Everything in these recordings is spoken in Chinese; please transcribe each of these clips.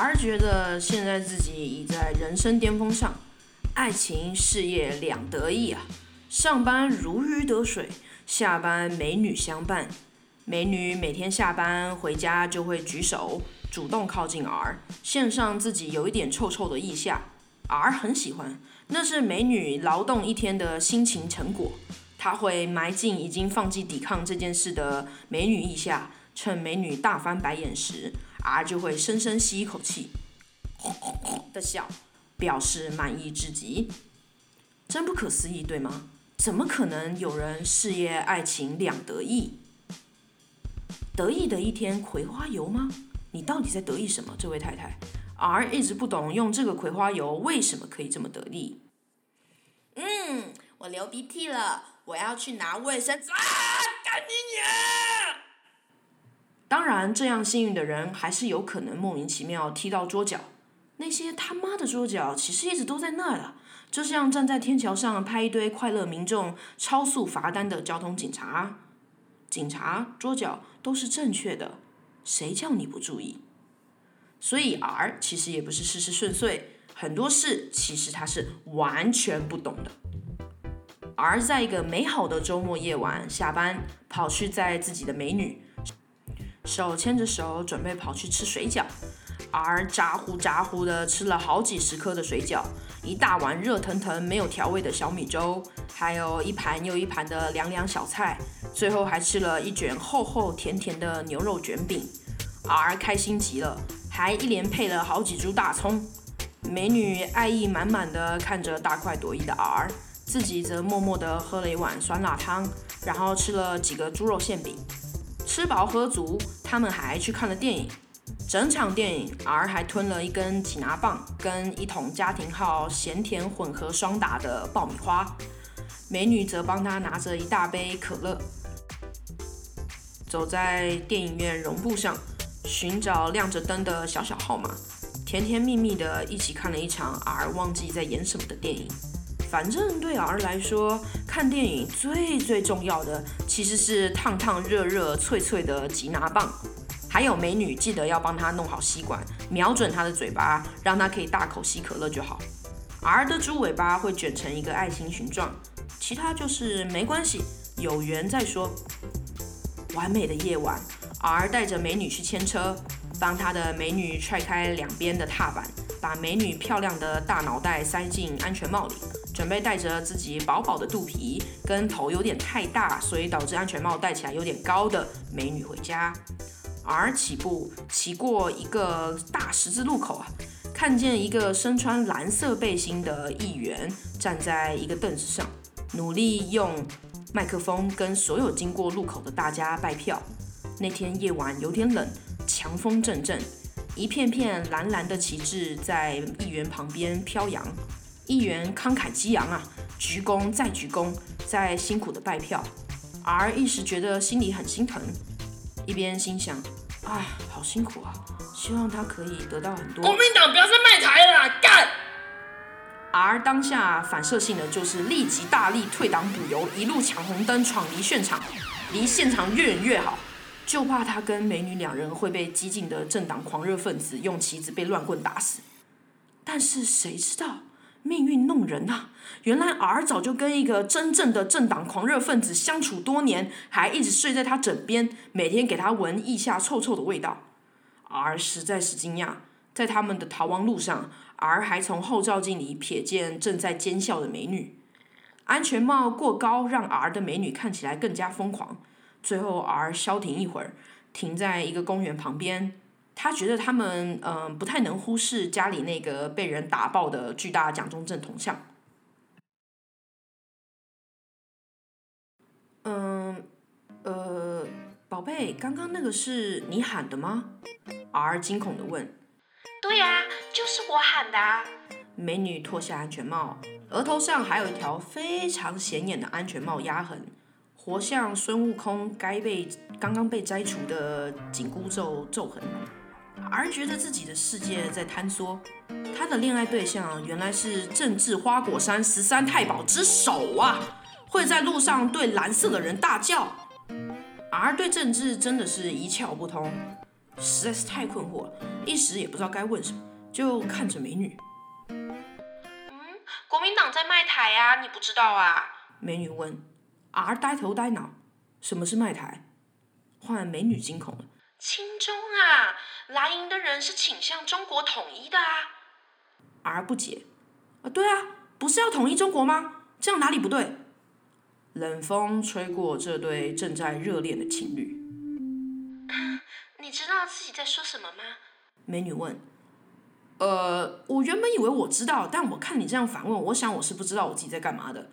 R 觉得现在自己已在人生巅峰上，爱情事业两得意啊，上班如鱼得水，下班美女相伴。美女每天下班回家就会举手，主动靠近 R，献上自己有一点臭臭的腋下。R 很喜欢，那是美女劳动一天的辛勤成果。他会埋进已经放弃抵抗这件事的美女腋下，趁美女大翻白眼时，R 就会深深吸一口气，的笑，表示满意至极。真不可思议，对吗？怎么可能有人事业爱情两得意？得意的一天葵花油吗？你到底在得意什么，这位太太？R 一直不懂用这个葵花油为什么可以这么得意。嗯，我流鼻涕了，我要去拿卫生纸啊！干你娘！当然，这样幸运的人还是有可能莫名其妙踢到桌角。那些他妈的桌角其实一直都在那儿了，就像站在天桥上拍一堆快乐民众超速罚单的交通警察。警察桌角都是正确的，谁叫你不注意？所以 R 其实也不是事事顺遂，很多事其实他是完全不懂的。R 在一个美好的周末夜晚下班，跑去载自己的美女，手牵着手准备跑去吃水饺。R 咋呼咋呼的吃了好几十颗的水饺，一大碗热腾腾没有调味的小米粥，还有一盘又一盘的凉凉小菜。最后还吃了一卷厚厚甜甜的牛肉卷饼，R 开心极了，还一连配了好几株大葱。美女爱意满满的看着大快朵颐的 R，自己则默默的喝了一碗酸辣汤，然后吃了几个猪肉馅饼。吃饱喝足，他们还去看了电影。整场电影，R 还吞了一根挤拿棒跟一桶家庭号咸甜混合双打的爆米花。美女则帮他拿着一大杯可乐。走在电影院绒布上，寻找亮着灯的小小号码，甜甜蜜蜜的一起看了一场 R 忘记在演什么的电影。反正对 R 来说，看电影最最重要的其实是烫烫热热脆脆的吉拿棒，还有美女记得要帮他弄好吸管，瞄准他的嘴巴，让他可以大口吸可乐就好。R 的猪尾巴会卷成一个爱心形状，其他就是没关系，有缘再说。完美的夜晚，R 带着美女去牵车，帮他的美女踹开两边的踏板，把美女漂亮的大脑袋塞进安全帽里，准备带着自己饱饱的肚皮跟头有点太大，所以导致安全帽戴起来有点高的美女回家。R 起步骑过一个大十字路口啊，看见一个身穿蓝色背心的议员站在一个凳子上，努力用。麦克风跟所有经过路口的大家拜票。那天夜晚有点冷，强风阵阵，一片片蓝蓝的旗帜在议员旁边飘扬。议员慷慨激昂啊，鞠躬再鞠躬，再辛苦的拜票。R 一时觉得心里很心疼，一边心想：啊，好辛苦啊，希望他可以得到很多。国民党不要再卖台了，干！！R 当下反射性的就是立即大力退党补油，一路抢红灯闯离现场，离现场越远越好，就怕他跟美女两人会被激进的政党狂热分子用旗子被乱棍打死。但是谁知道命运弄人呐？原来 R 早就跟一个真正的政党狂热分子相处多年，还一直睡在他枕边，每天给他闻腋下臭臭的味道。R 实在是惊讶，在他们的逃亡路上。R 还从后照镜里瞥见正在奸笑的美女，安全帽过高让 R 的美女看起来更加疯狂。最后 R 消停一会儿，停在一个公园旁边。他觉得他们嗯不太能忽视家里那个被人打爆的巨大蒋中正铜像。嗯，呃，宝贝，刚刚那个是你喊的吗？R 惊恐的问。对呀，就是我喊的。美女脱下安全帽，额头上还有一条非常显眼的安全帽压痕，活像孙悟空该被刚刚被摘除的紧箍咒咒痕。而觉得自己的世界在坍缩，他的恋爱对象原来是政治花果山十三太保之首啊！会在路上对蓝色的人大叫，而对政治真的是一窍不通。实在是太困惑了，一时也不知道该问什么，就看着美女。嗯，国民党在卖台呀，你不知道啊？美女问。R 呆头呆脑，什么是卖台？换美女惊恐了。亲中啊，蓝营的人是倾向中国统一的啊。R 不解。啊，对啊，不是要统一中国吗？这样哪里不对？冷风吹过这对正在热恋的情侣。你知道自己在说什么吗？美女问。呃，我原本以为我知道，但我看你这样反问，我想我是不知道我自己在干嘛的。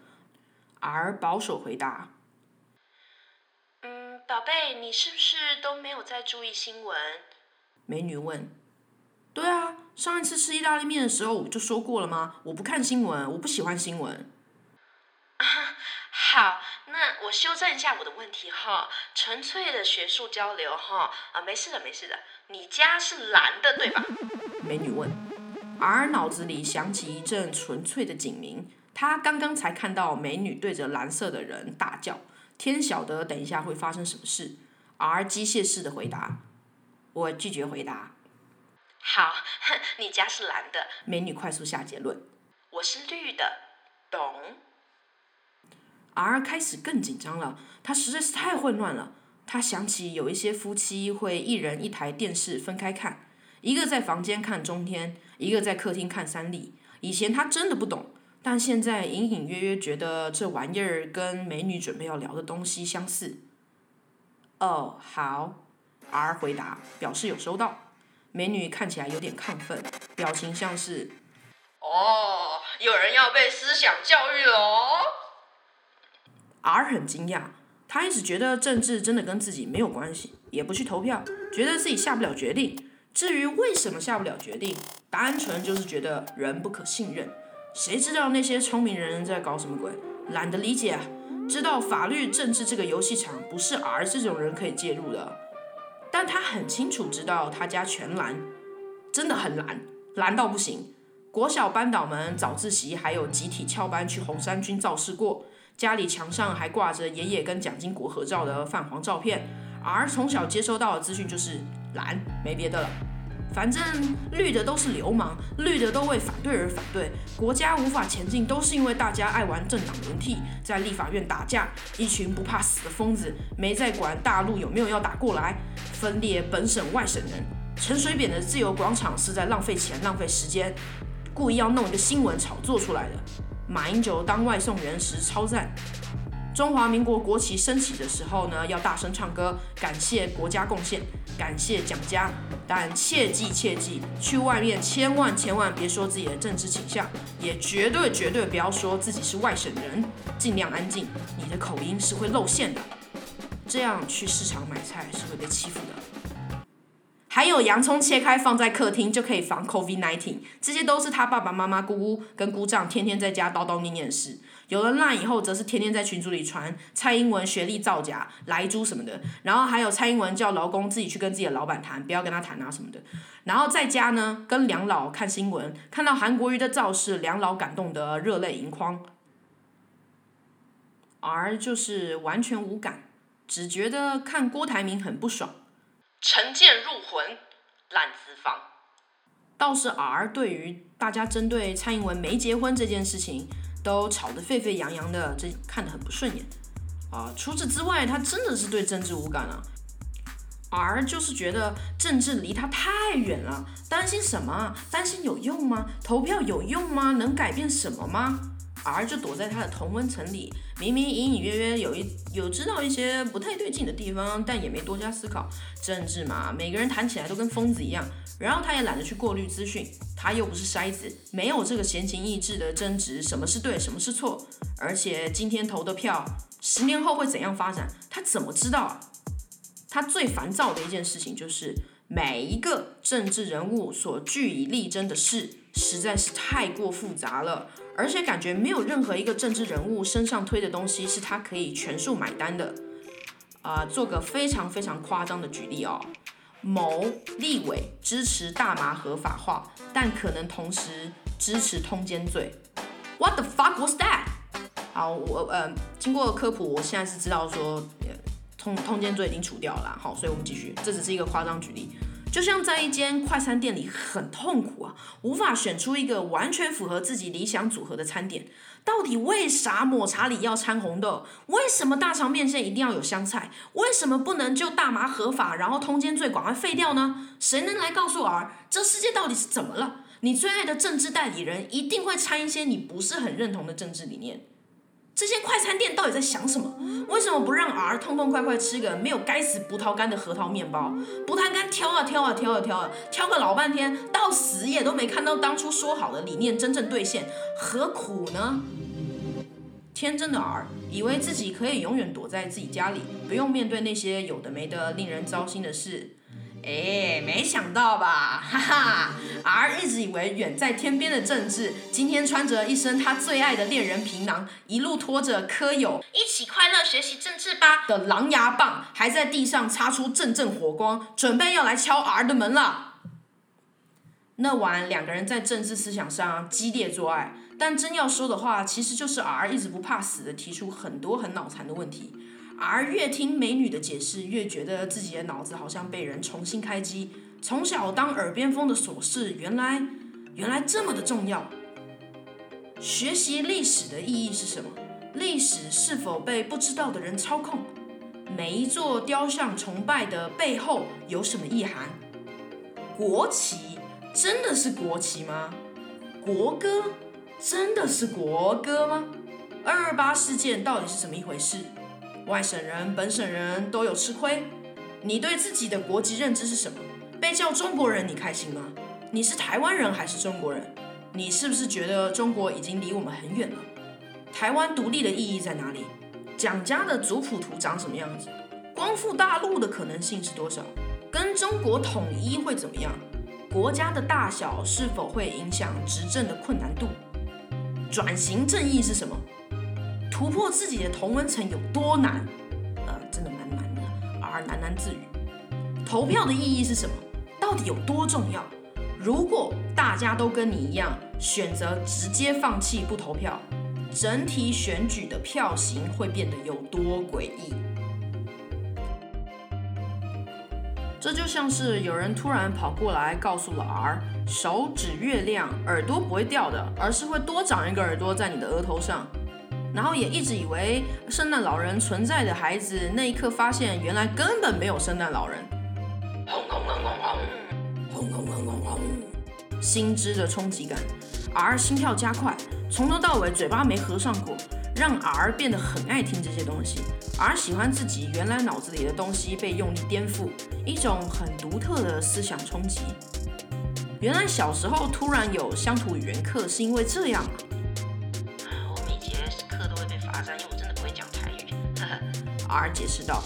而保守回答。嗯，宝贝，你是不是都没有在注意新闻？美女问。对啊，上一次吃意大利面的时候我就说过了吗？我不看新闻，我不喜欢新闻。好，那我修正一下我的问题哈，纯粹的学术交流哈啊，没事的，没事的。你家是蓝的对吧？美女问。而脑子里响起一阵纯粹的警鸣，他刚刚才看到美女对着蓝色的人大叫，天晓得等一下会发生什么事。R 机械式的回答，我拒绝回答。好，你家是蓝的。美女快速下结论。我是绿的，懂。R 开始更紧张了，他实在是太混乱了。他想起有一些夫妻会一人一台电视分开看，一个在房间看中天，一个在客厅看三立。以前他真的不懂，但现在隐隐约约觉得这玩意儿跟美女准备要聊的东西相似。哦，好。R 回答，表示有收到。美女看起来有点亢奋，表情像是，哦，有人要被思想教育了哦。R 很惊讶，他一直觉得政治真的跟自己没有关系，也不去投票，觉得自己下不了决定。至于为什么下不了决定，单纯就是觉得人不可信任。谁知道那些聪明人在搞什么鬼？懒得理解啊。知道法律政治这个游戏场不是 R 这种人可以介入的。但他很清楚知道他家全蓝，真的很蓝，蓝到不行。国小班导们早自习还有集体翘班去红三军造势过，家里墙上还挂着爷爷跟蒋经国合照的泛黄照片。而从小接收到的资讯就是蓝，没别的了。反正绿的都是流氓，绿的都为反对而反对，国家无法前进都是因为大家爱玩政党轮替，在立法院打架，一群不怕死的疯子，没在管大陆有没有要打过来，分裂本省外省人。陈水扁的自由广场是在浪费钱浪费时间，故意要弄一个新闻炒作出来的。马英九当外送员时超赞。中华民国国旗升起的时候呢，要大声唱歌，感谢国家贡献，感谢蒋家。但切记切记，去外面千万千万别说自己的政治倾向，也绝对绝对不要说自己是外省人，尽量安静，你的口音是会露馅的。这样去市场买菜是会被欺负的。还有洋葱切开放在客厅就可以防 COVID-19，这些都是他爸爸妈妈、姑姑跟姑丈天天在家叨叨念念的事。有了那以后，则是天天在群组里传蔡英文学历造假、来猪什么的，然后还有蔡英文叫劳工自己去跟自己的老板谈，不要跟他谈啊什么的。然后在家呢，跟梁老看新闻，看到韩国瑜的造势，梁老感动得热泪盈眶，而就是完全无感，只觉得看郭台铭很不爽。成剑入魂，烂资方。倒是 R 对于大家针对蔡英文没结婚这件事情。都吵得沸沸扬扬的，这看得很不顺眼啊！除此之外，他真的是对政治无感啊，而就是觉得政治离他太远了，担心什么？担心有用吗？投票有用吗？能改变什么吗？而就躲在他的同温层里，明明隐隐约约有一有知道一些不太对劲的地方，但也没多加思考。政治嘛，每个人谈起来都跟疯子一样。然后他也懒得去过滤资讯，他又不是筛子，没有这个闲情逸致的争执什么是对，什么是错。而且今天投的票，十年后会怎样发展，他怎么知道啊？他最烦躁的一件事情就是每一个政治人物所据以力争的事，实在是太过复杂了，而且感觉没有任何一个政治人物身上推的东西是他可以全数买单的。啊，做个非常非常夸张的举例哦。某立委支持大麻合法化，但可能同时支持通奸罪。What the fuck was that？好，我呃经过科普，我现在是知道说通通奸罪已经除掉了。好，所以我们继续。这只是一个夸张举例。就像在一间快餐店里很痛苦啊，无法选出一个完全符合自己理想组合的餐点。到底为啥抹茶里要掺红豆？为什么大肠面线一定要有香菜？为什么不能就大麻合法，然后通奸罪赶快废掉呢？谁能来告诉儿，这世界到底是怎么了？你最爱的政治代理人一定会掺一些你不是很认同的政治理念。这些快餐店到底在想什么？为什么不让儿痛痛快快吃个没有该死葡萄干的核桃面包？葡萄干挑啊挑啊挑啊挑啊，挑个老半天，到死也都没看到当初说好的理念真正兑现，何苦呢？天真的儿以为自己可以永远躲在自己家里，不用面对那些有的没的令人糟心的事。哎，没想到吧，哈哈！！R 一直以为远在天边的政治，今天穿着一身他最爱的恋人皮囊，一路拖着科友一起快乐学习政治吧的狼牙棒，还在地上擦出阵阵火光，准备要来敲 R 的门了。那晚两个人在政治思想上激烈做爱，但真要说的话，其实就是 R 一直不怕死的提出很多很脑残的问题。而越听美女的解释，越觉得自己的脑子好像被人重新开机。从小当耳边风的琐事，原来原来这么的重要。学习历史的意义是什么？历史是否被不知道的人操控？每一座雕像崇拜的背后有什么意涵？国旗真的是国旗吗？国歌真的是国歌吗？二二八事件到底是怎么一回事？外省人、本省人都有吃亏。你对自己的国籍认知是什么？被叫中国人，你开心吗？你是台湾人还是中国人？你是不是觉得中国已经离我们很远了？台湾独立的意义在哪里？蒋家的族谱图长什么样子？光复大陆的可能性是多少？跟中国统一会怎么样？国家的大小是否会影响执政的困难度？转型正义是什么？突破自己的同温层有多难？呃，真的蛮难的，而喃喃自语。投票的意义是什么？到底有多重要？如果大家都跟你一样选择直接放弃不投票，整体选举的票型会变得有多诡异？这就像是有人突然跑过来告诉了 R，手指月亮，耳朵不会掉的，而是会多长一个耳朵在你的额头上。然后也一直以为圣诞老人存在的孩子，那一刻发现原来根本没有圣诞老人。轰轰轰轰轰，轰轰轰轰轰，心知的冲击感，R 心跳加快，从头到尾嘴巴没合上过，让 R 变得很爱听这些东西。R 喜欢自己原来脑子里的东西被用力颠覆，一种很独特的思想冲击。原来小时候突然有乡土语言课是因为这样。而解释道，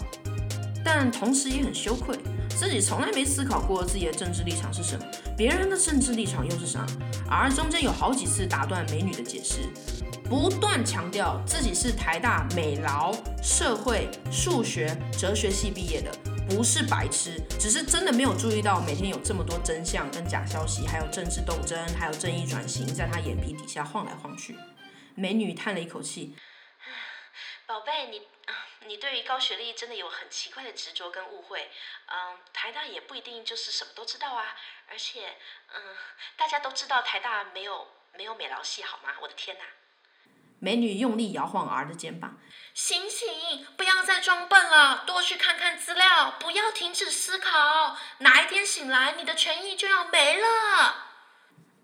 但同时也很羞愧，自己从来没思考过自己的政治立场是什么，别人的政治立场又是啥。而中间有好几次打断美女的解释，不断强调自己是台大美劳社会数学哲学系毕业的，不是白痴，只是真的没有注意到每天有这么多真相跟假消息，还有政治斗争，还有正义转型，在他眼皮底下晃来晃去。美女叹了一口气，宝贝，你。你对于高学历真的有很奇怪的执着跟误会，嗯，台大也不一定就是什么都知道啊，而且，嗯，大家都知道台大没有没有美劳系好吗？我的天哪！美女用力摇晃儿的肩膀，醒醒，不要再装笨了，多去看看资料，不要停止思考，哪一天醒来，你的权益就要没了。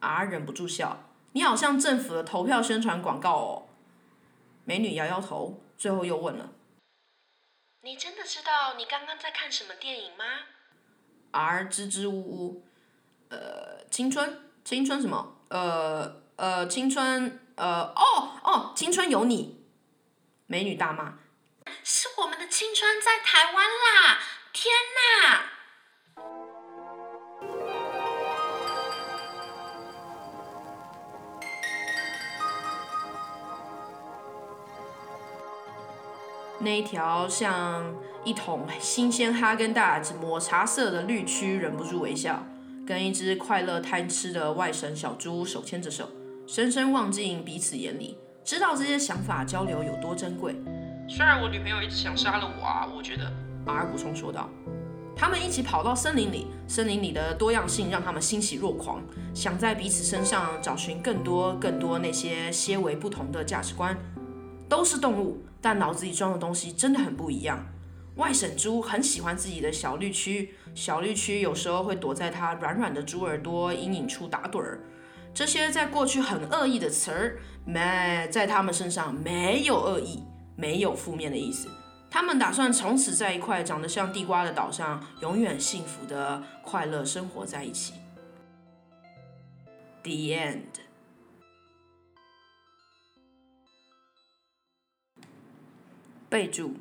儿忍不住笑，你好像政府的投票宣传广告哦。美女摇摇头，最后又问了。你真的知道你刚刚在看什么电影吗？R 支支吾吾，呃，青春，青春什么？呃呃，青春，呃，哦哦，青春有你！美女大骂，是我们的青春在台湾啦！天哪！那一条像一桶新鲜哈根达斯抹茶色的绿区，忍不住微笑，跟一只快乐贪吃的外省小猪手牵着手，深深望进彼此眼里，知道这些想法交流有多珍贵。虽然我女朋友一直想杀了我啊，我觉得。马尔补充说道。他们一起跑到森林里，森林里的多样性让他们欣喜若狂，想在彼此身上找寻更多更多那些些微不同的价值观。都是动物，但脑子里装的东西真的很不一样。外省猪很喜欢自己的小绿区，小绿区有时候会躲在它软软的猪耳朵阴影处打盹儿。这些在过去很恶意的词儿，没在他们身上没有恶意，没有负面的意思。他们打算从此在一块长得像地瓜的岛上，永远幸福的快乐生活在一起。The end。备注：《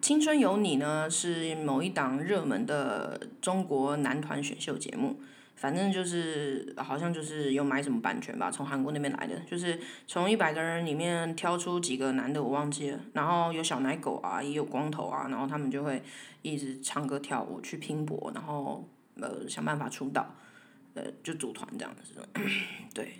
青春有你》呢是某一档热门的中国男团选秀节目，反正就是好像就是有买什么版权吧，从韩国那边来的，就是从一百个人里面挑出几个男的，我忘记了，然后有小奶狗啊，也有光头啊，然后他们就会一直唱歌跳舞去拼搏，然后呃想办法出道，呃就组团这样子，对。